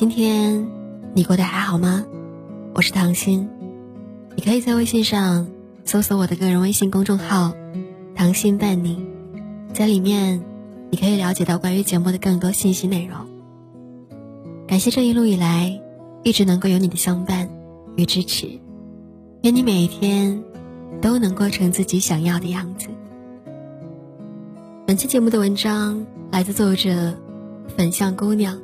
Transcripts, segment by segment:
今天你过得还好吗？我是唐心，你可以在微信上搜索我的个人微信公众号“唐心伴你”，在里面你可以了解到关于节目的更多信息内容。感谢这一路以来一直能够有你的相伴与支持，愿你每一天都能过成自己想要的样子。本期节目的文章来自作者粉象姑娘。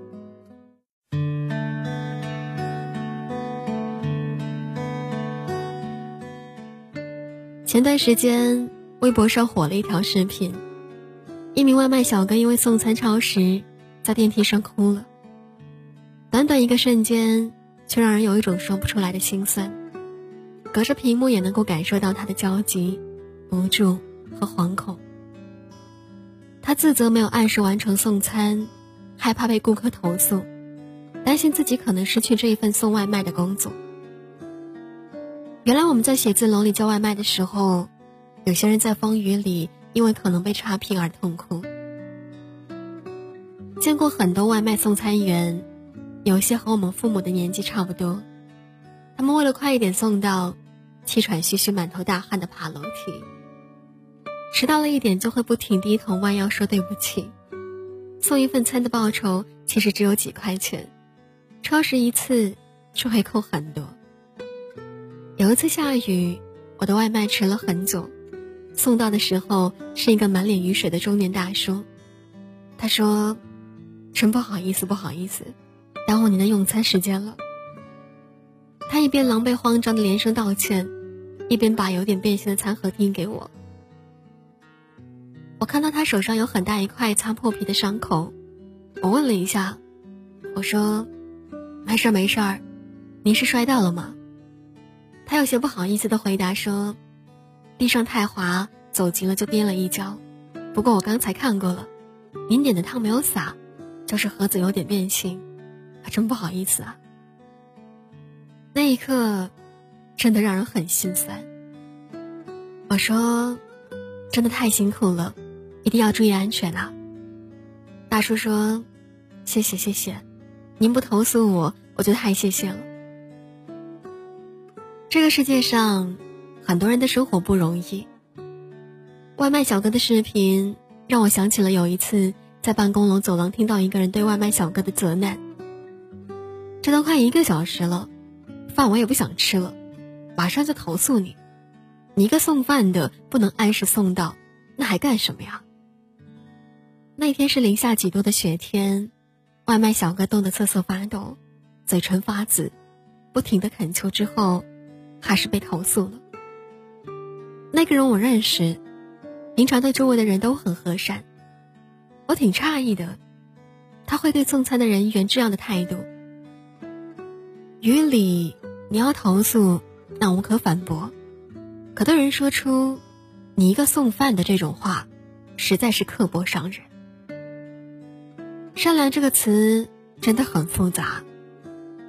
前段时间，微博上火了一条视频，一名外卖小哥因为送餐超时，在电梯上哭了。短短一个瞬间，却让人有一种说不出来的心酸。隔着屏幕也能够感受到他的焦急、无助和惶恐。他自责没有按时完成送餐，害怕被顾客投诉，担心自己可能失去这一份送外卖的工作。原来我们在写字楼里叫外卖的时候，有些人在风雨里因为可能被差评而痛哭。见过很多外卖送餐员，有些和我们父母的年纪差不多，他们为了快一点送到，气喘吁吁、满头大汗的爬楼梯。迟到了一点就会不停低头弯腰说对不起。送一份餐的报酬其实只有几块钱，超时一次就会扣很多。有一次下雨，我的外卖迟了很久，送到的时候是一个满脸雨水的中年大叔。他说：“真不好意思，不好意思，耽误您的用餐时间了。”他一边狼狈慌张的连声道歉，一边把有点变形的餐盒递给我。我看到他手上有很大一块擦破皮的伤口，我问了一下，我说：“没事儿没事儿，您是摔到了吗？”他有些不好意思的回答说：“地上太滑，走急了就跌了一跤。不过我刚才看过了，您点的汤没有洒，就是盒子有点变形，还真不好意思啊。”那一刻，真的让人很心酸。我说：“真的太辛苦了，一定要注意安全啊。”大叔说：“谢谢谢谢，您不投诉我，我就太谢谢了。”这个世界上，很多人的生活不容易。外卖小哥的视频让我想起了有一次在办公楼走廊听到一个人对外卖小哥的责难：“这都快一个小时了，饭我也不想吃了，马上就投诉你！你一个送饭的不能按时送到，那还干什么呀？”那天是零下几度的雪天，外卖小哥冻得瑟瑟发抖，嘴唇发紫，不停的恳求之后。还是被投诉了。那个人我认识，平常对周围的人都很和善。我挺诧异的，他会对送餐的人员这样的态度。于理，你要投诉，那无可反驳。可对人说出“你一个送饭的”这种话，实在是刻薄伤人。善良这个词真的很复杂，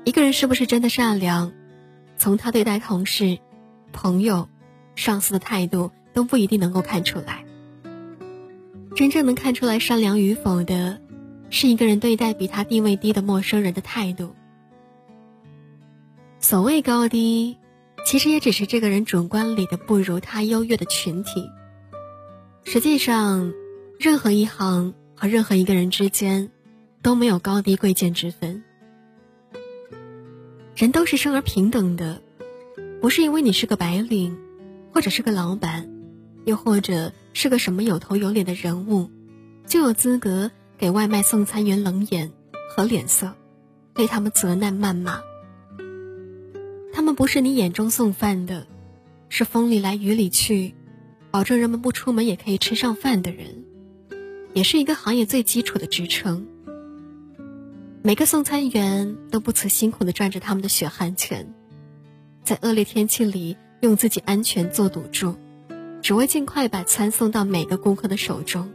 一个人是不是真的善良？从他对待同事、朋友、上司的态度都不一定能够看出来。真正能看出来善良与否的，是一个人对待比他地位低的陌生人的态度。所谓高低，其实也只是这个人主观里的不如他优越的群体。实际上，任何一行和任何一个人之间，都没有高低贵贱之分。人都是生而平等的，不是因为你是个白领，或者是个老板，又或者是个什么有头有脸的人物，就有资格给外卖送餐员冷眼和脸色，对他们责难谩骂。他们不是你眼中送饭的，是风里来雨里去，保证人们不出门也可以吃上饭的人，也是一个行业最基础的职称。每个送餐员都不辞辛苦的赚着他们的血汗钱，在恶劣天气里用自己安全做赌注，只为尽快把餐送到每个顾客的手中。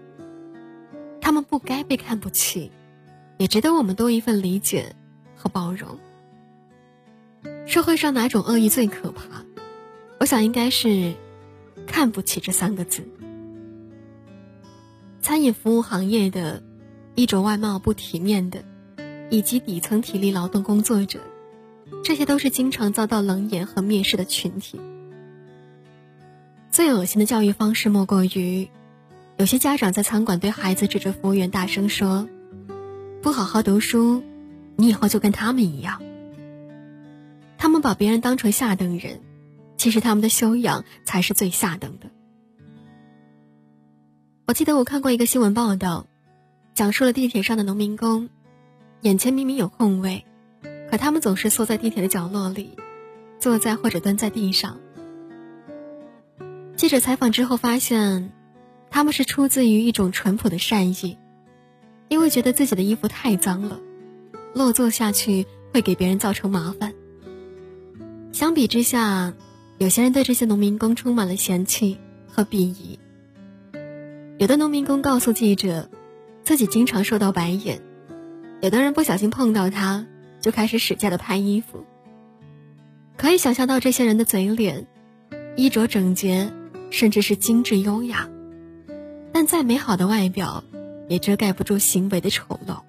他们不该被看不起，也值得我们多一份理解和包容。社会上哪种恶意最可怕？我想应该是“看不起”这三个字。餐饮服务行业的衣着外貌不体面的。以及底层体力劳动工作者，这些都是经常遭到冷眼和蔑视的群体。最恶心的教育方式莫过于，有些家长在餐馆对孩子指着服务员大声说：“不好好读书，你以后就跟他们一样。”他们把别人当成下等人，其实他们的修养才是最下等的。我记得我看过一个新闻报道，讲述了地铁上的农民工，眼前明明有空位，可他们总是缩在地铁的角落里，坐在或者蹲在地上。记者采访之后发现，他们是出自于一种淳朴的善意，因为觉得自己的衣服太脏了，落座下去会给别人造成麻烦。相比之下，有些人对这些农民工充满了嫌弃和鄙夷。有的农民工告诉记者，自己经常受到白眼；有的人不小心碰到他，就开始使劲的拍衣服。可以想象到这些人的嘴脸，衣着整洁。甚至是精致优雅，但再美好的外表，也遮盖不住行为的丑陋，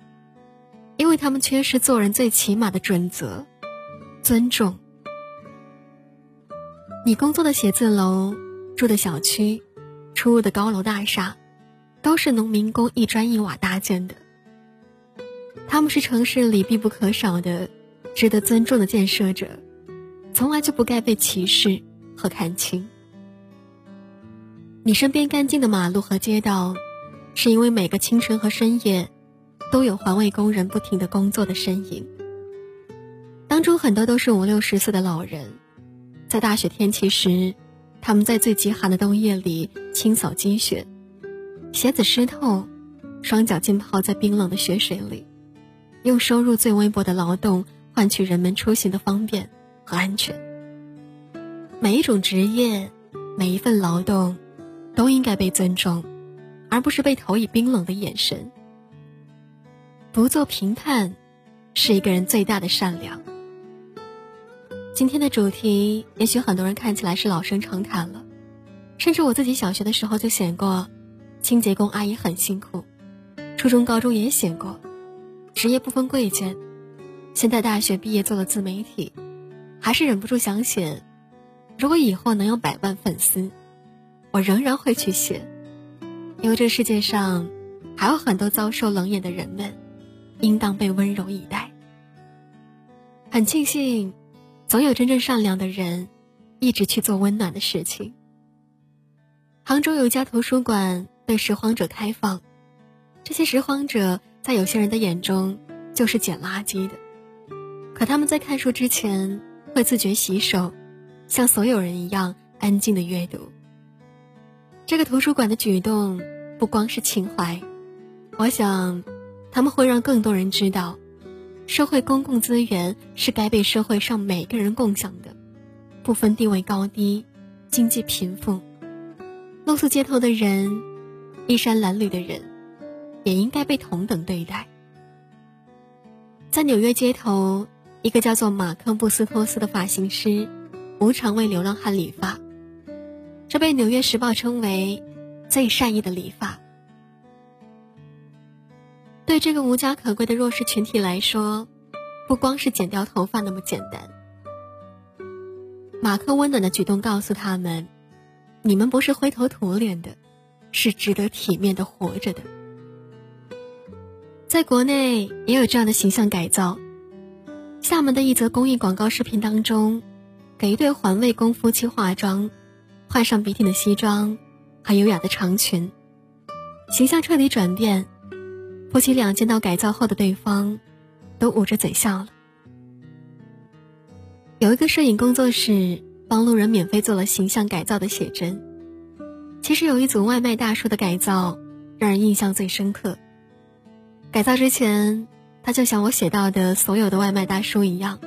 因为他们缺失做人最起码的准则——尊重。你工作的写字楼、住的小区、出入的高楼大厦，都是农民工一砖一瓦搭建的。他们是城市里必不可少的、值得尊重的建设者，从来就不该被歧视和看轻。你身边干净的马路和街道，是因为每个清晨和深夜，都有环卫工人不停的工作的身影。当中很多都是五六十岁的老人，在大雪天气时，他们在最极寒的冬夜里清扫积雪，鞋子湿透，双脚浸泡在冰冷的雪水里，用收入最微薄的劳动换取人们出行的方便和安全。每一种职业，每一份劳动。都应该被尊重，而不是被投以冰冷的眼神。不做评判，是一个人最大的善良。今天的主题，也许很多人看起来是老生常谈了，甚至我自己小学的时候就写过，清洁工阿姨很辛苦，初中、高中也写过，职业不分贵贱。现在大学毕业做了自媒体，还是忍不住想写，如果以后能有百万粉丝。我仍然会去写，因为这世界上还有很多遭受冷眼的人们，应当被温柔以待。很庆幸，总有真正善良的人，一直去做温暖的事情。杭州有一家图书馆对拾荒者开放，这些拾荒者在有些人的眼中就是捡垃圾的，可他们在看书之前会自觉洗手，像所有人一样安静的阅读。这个图书馆的举动不光是情怀，我想，他们会让更多人知道，社会公共资源是该被社会上每个人共享的，不分地位高低、经济贫富，露宿街头的人、衣衫褴褛的人，也应该被同等对待。在纽约街头，一个叫做马克·布斯托斯的发型师，无偿为流浪汉理发。这被《纽约时报》称为最善意的理发。对这个无家可归的弱势群体来说，不光是剪掉头发那么简单。马克温暖的举动告诉他们：“你们不是灰头土脸的，是值得体面的活着的。”在国内也有这样的形象改造。厦门的一则公益广告视频当中，给一对环卫工夫妻化妆。换上笔挺的西装，和优雅的长裙，形象彻底转变。夫妻俩见到改造后的对方，都捂着嘴笑了。有一个摄影工作室帮路人免费做了形象改造的写真。其实有一组外卖大叔的改造，让人印象最深刻。改造之前，他就像我写到的所有的外卖大叔一样，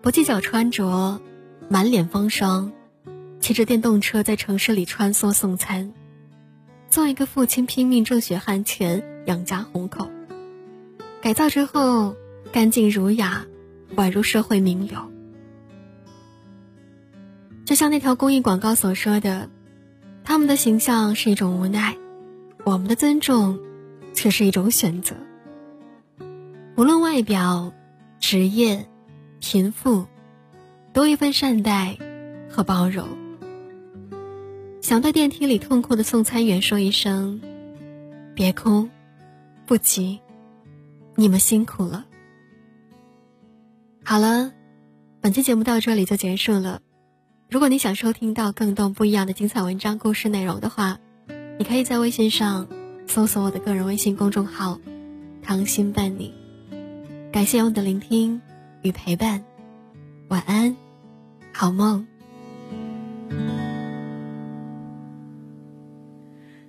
不计较穿着，满脸风霜。骑着电动车在城市里穿梭送餐，做一个父亲拼命挣血汗钱养家糊口。改造之后，干净儒雅，宛如社会名流。就像那条公益广告所说的，他们的形象是一种无奈，我们的尊重却是一种选择。无论外表、职业、贫富，多一份善待和包容。想对电梯里痛哭的送餐员说一声：“别哭，不急，你们辛苦了。”好了，本期节目到这里就结束了。如果你想收听到更多不一样的精彩文章、故事内容的话，你可以在微信上搜索我的个人微信公众号“糖心伴你”。感谢你的聆听与陪伴，晚安，好梦。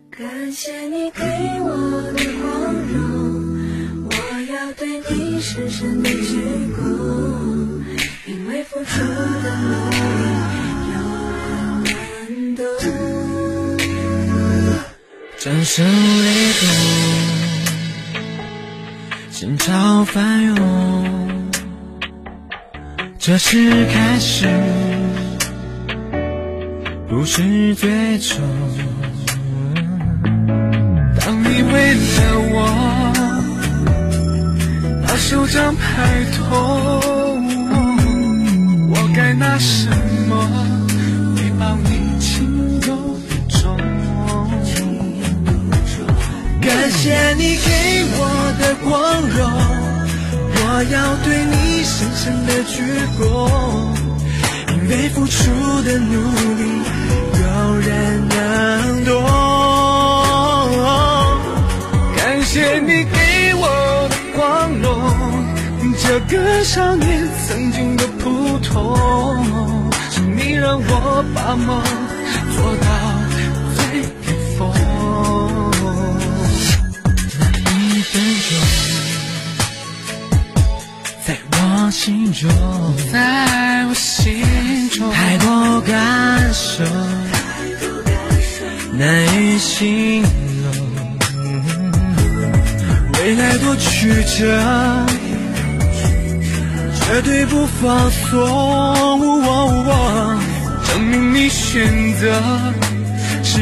感谢你给我的光荣，我要对你深深的鞠躬，因为付出的掌声雷动，心潮翻涌，这是开始，不是最终。当你为了我，把手掌拍痛，我该拿什么谢你给我的光荣，我要对你深深的鞠躬，因为付出的努力，有人能懂。感谢你给我的光荣，这个少年曾经的普通，是你让我把梦做到心中，在我心中，太多感受，难以形容。未来多曲折，绝对不放松。证明你选择是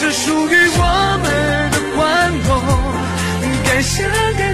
这属于我们的关头，该想。